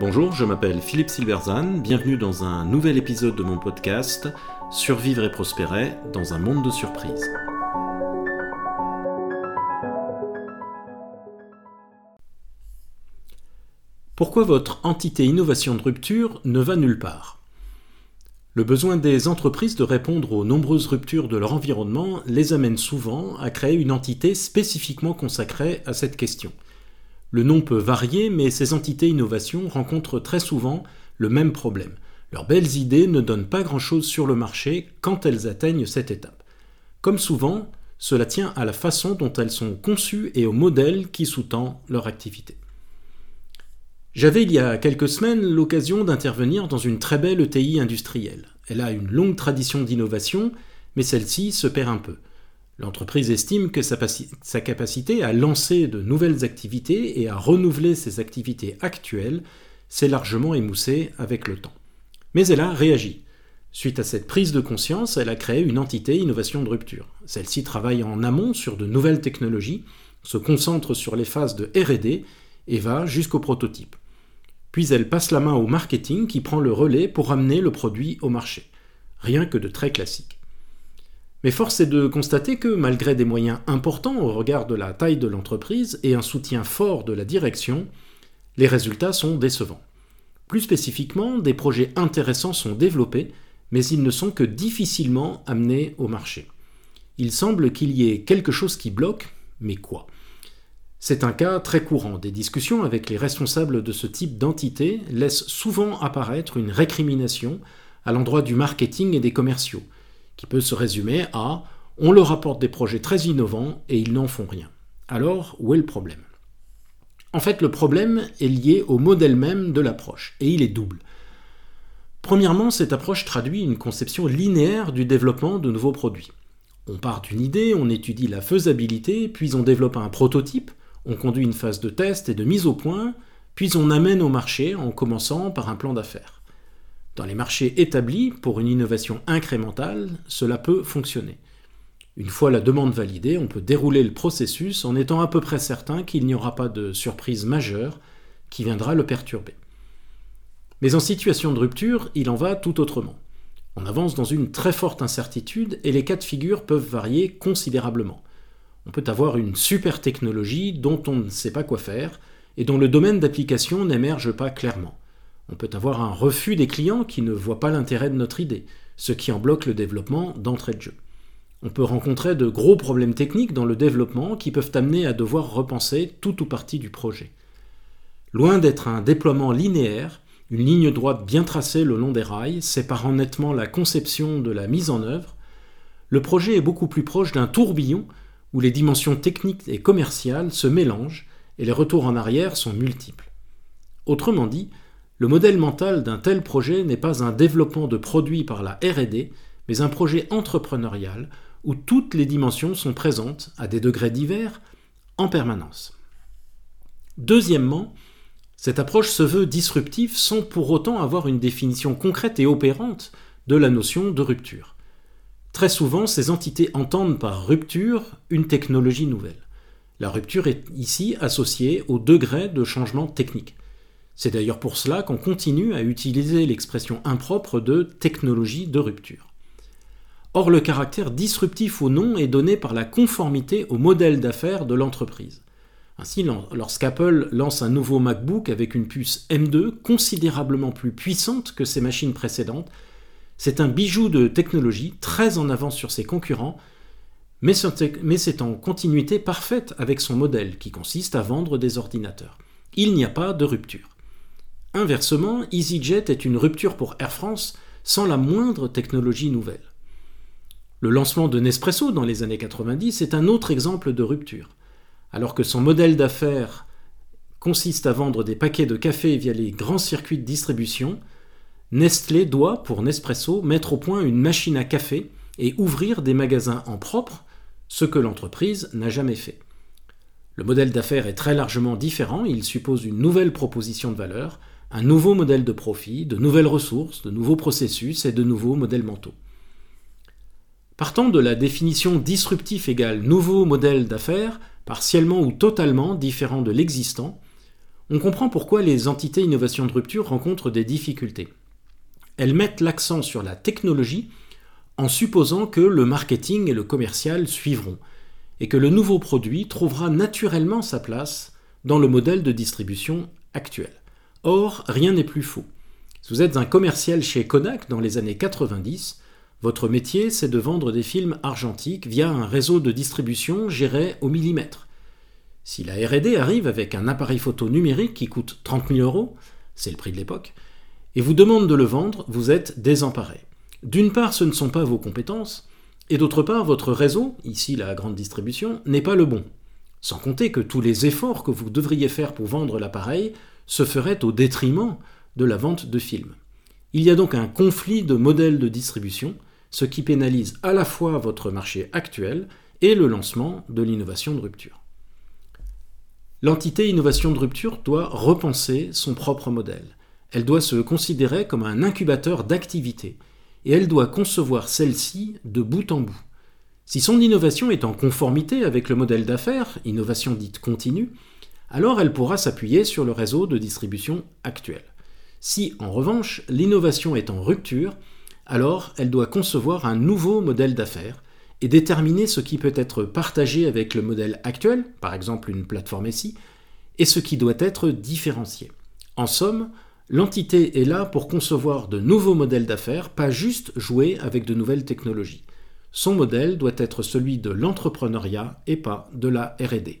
Bonjour, je m'appelle Philippe Silverzan, bienvenue dans un nouvel épisode de mon podcast Survivre et prospérer dans un monde de surprises. Pourquoi votre entité innovation de rupture ne va nulle part? Le besoin des entreprises de répondre aux nombreuses ruptures de leur environnement les amène souvent à créer une entité spécifiquement consacrée à cette question – le nom peut varier, mais ces entités innovations rencontrent très souvent le même problème. Leurs belles idées ne donnent pas grand-chose sur le marché quand elles atteignent cette étape. Comme souvent, cela tient à la façon dont elles sont conçues et au modèle qui sous-tend leur activité. J'avais il y a quelques semaines l'occasion d'intervenir dans une très belle ETI industrielle. Elle a une longue tradition d'innovation, mais celle-ci se perd un peu. L'entreprise estime que sa, capacité à lancer de nouvelles activités et à renouveler ses activités actuelles s'est largement émoussée avec le temps. Mais elle a réagi. Suite à cette prise de conscience, elle a créé une entité innovation de rupture. Celle-ci travaille en amont sur de nouvelles technologies, se concentre sur les phases de RD et va jusqu'au prototype. Puis elle passe la main au marketing qui prend le relais pour amener le produit au marché. Rien que de très classique. Mais force est de constater que, malgré des moyens importants au regard de la taille de l'entreprise et un soutien fort de la direction, les résultats sont décevants. Plus spécifiquement, des projets intéressants sont développés, mais ils ne sont que difficilement amenés au marché. Il semble qu'il y ait quelque chose qui bloque, mais quoi? C'est un cas très courant. Des discussions avec les responsables de ce type d'entité laissent souvent apparaître une récrimination à l'endroit du marketing et des commerciaux qui peut se résumer à on leur apporte des projets très innovants et ils n'en font rien. Alors, où est le problème? En fait, le problème est lié au modèle même de l'approche, et il est double. Premièrement, cette approche traduit une conception linéaire du développement de nouveaux produits. On part d'une idée, on étudie la faisabilité, puis on développe un prototype, on conduit une phase de test et de mise au point, puis on amène au marché en commençant par un plan d'affaires. Dans les marchés établis, pour une innovation incrémentale, cela peut fonctionner. Une fois la demande validée, on peut dérouler le processus en étant à peu près certain qu'il n'y aura pas de surprise majeure qui viendra le perturber. Mais en situation de rupture, il en va tout autrement. On avance dans une très forte incertitude et les cas de figure peuvent varier considérablement. On peut avoir une super technologie dont on ne sait pas quoi faire et dont le domaine d'application n'émerge pas clairement. On peut avoir un refus des clients qui ne voient pas l'intérêt de notre idée, ce qui en bloque le développement d'entrée de jeu. On peut rencontrer de gros problèmes techniques dans le développement qui peuvent amener à devoir repenser tout ou partie du projet. Loin d'être un déploiement linéaire, une ligne droite bien tracée le long des rails, séparant nettement la conception de la mise en œuvre, le projet est beaucoup plus proche d'un tourbillon où les dimensions techniques et commerciales se mélangent et les retours en arrière sont multiples. Autrement dit, le modèle mental d'un tel projet n'est pas un développement de produits par la RD, mais un projet entrepreneurial où toutes les dimensions sont présentes, à des degrés divers, en permanence. Deuxièmement, cette approche se veut disruptive sans pour autant avoir une définition concrète et opérante de la notion de rupture. Très souvent, ces entités entendent par rupture une technologie nouvelle. La rupture est ici associée au degré de changement technique. C'est d'ailleurs pour cela qu'on continue à utiliser l'expression impropre de technologie de rupture. Or, le caractère disruptif au nom est donné par la conformité au modèle d'affaires de l'entreprise. Ainsi, lorsqu'Apple lance un nouveau MacBook avec une puce M2 considérablement plus puissante que ses machines précédentes, c'est un bijou de technologie très en avance sur ses concurrents, mais c'est en continuité parfaite avec son modèle qui consiste à vendre des ordinateurs. Il n'y a pas de rupture. Inversement, EasyJet est une rupture pour Air France sans la moindre technologie nouvelle. Le lancement de Nespresso dans les années 90 est un autre exemple de rupture. Alors que son modèle d'affaires consiste à vendre des paquets de café via les grands circuits de distribution, Nestlé doit, pour Nespresso, mettre au point une machine à café et ouvrir des magasins en propre, ce que l'entreprise n'a jamais fait. Le modèle d'affaires est très largement différent, il suppose une nouvelle proposition de valeur, un nouveau modèle de profit, de nouvelles ressources, de nouveaux processus et de nouveaux modèles mentaux. Partant de la définition disruptif égale nouveau modèle d'affaires, partiellement ou totalement différent de l'existant, on comprend pourquoi les entités innovation de rupture rencontrent des difficultés. Elles mettent l'accent sur la technologie en supposant que le marketing et le commercial suivront, et que le nouveau produit trouvera naturellement sa place dans le modèle de distribution actuel. Or, rien n'est plus faux. Si vous êtes un commercial chez Kodak dans les années 90, votre métier c'est de vendre des films argentiques via un réseau de distribution géré au millimètre. Si la RD arrive avec un appareil photo numérique qui coûte 30 000 euros, c'est le prix de l'époque, et vous demande de le vendre, vous êtes désemparé. D'une part, ce ne sont pas vos compétences, et d'autre part, votre réseau, ici la grande distribution, n'est pas le bon. Sans compter que tous les efforts que vous devriez faire pour vendre l'appareil se feraient au détriment de la vente de films. Il y a donc un conflit de modèles de distribution, ce qui pénalise à la fois votre marché actuel et le lancement de l'innovation de rupture. L'entité innovation de rupture doit repenser son propre modèle. Elle doit se considérer comme un incubateur d'activités et elle doit concevoir celle-ci de bout en bout. Si son innovation est en conformité avec le modèle d'affaires, innovation dite continue, alors elle pourra s'appuyer sur le réseau de distribution actuel. Si, en revanche, l'innovation est en rupture, alors elle doit concevoir un nouveau modèle d'affaires et déterminer ce qui peut être partagé avec le modèle actuel, par exemple une plateforme SI, et ce qui doit être différencié. En somme, L'entité est là pour concevoir de nouveaux modèles d'affaires, pas juste jouer avec de nouvelles technologies. Son modèle doit être celui de l'entrepreneuriat et pas de la RD.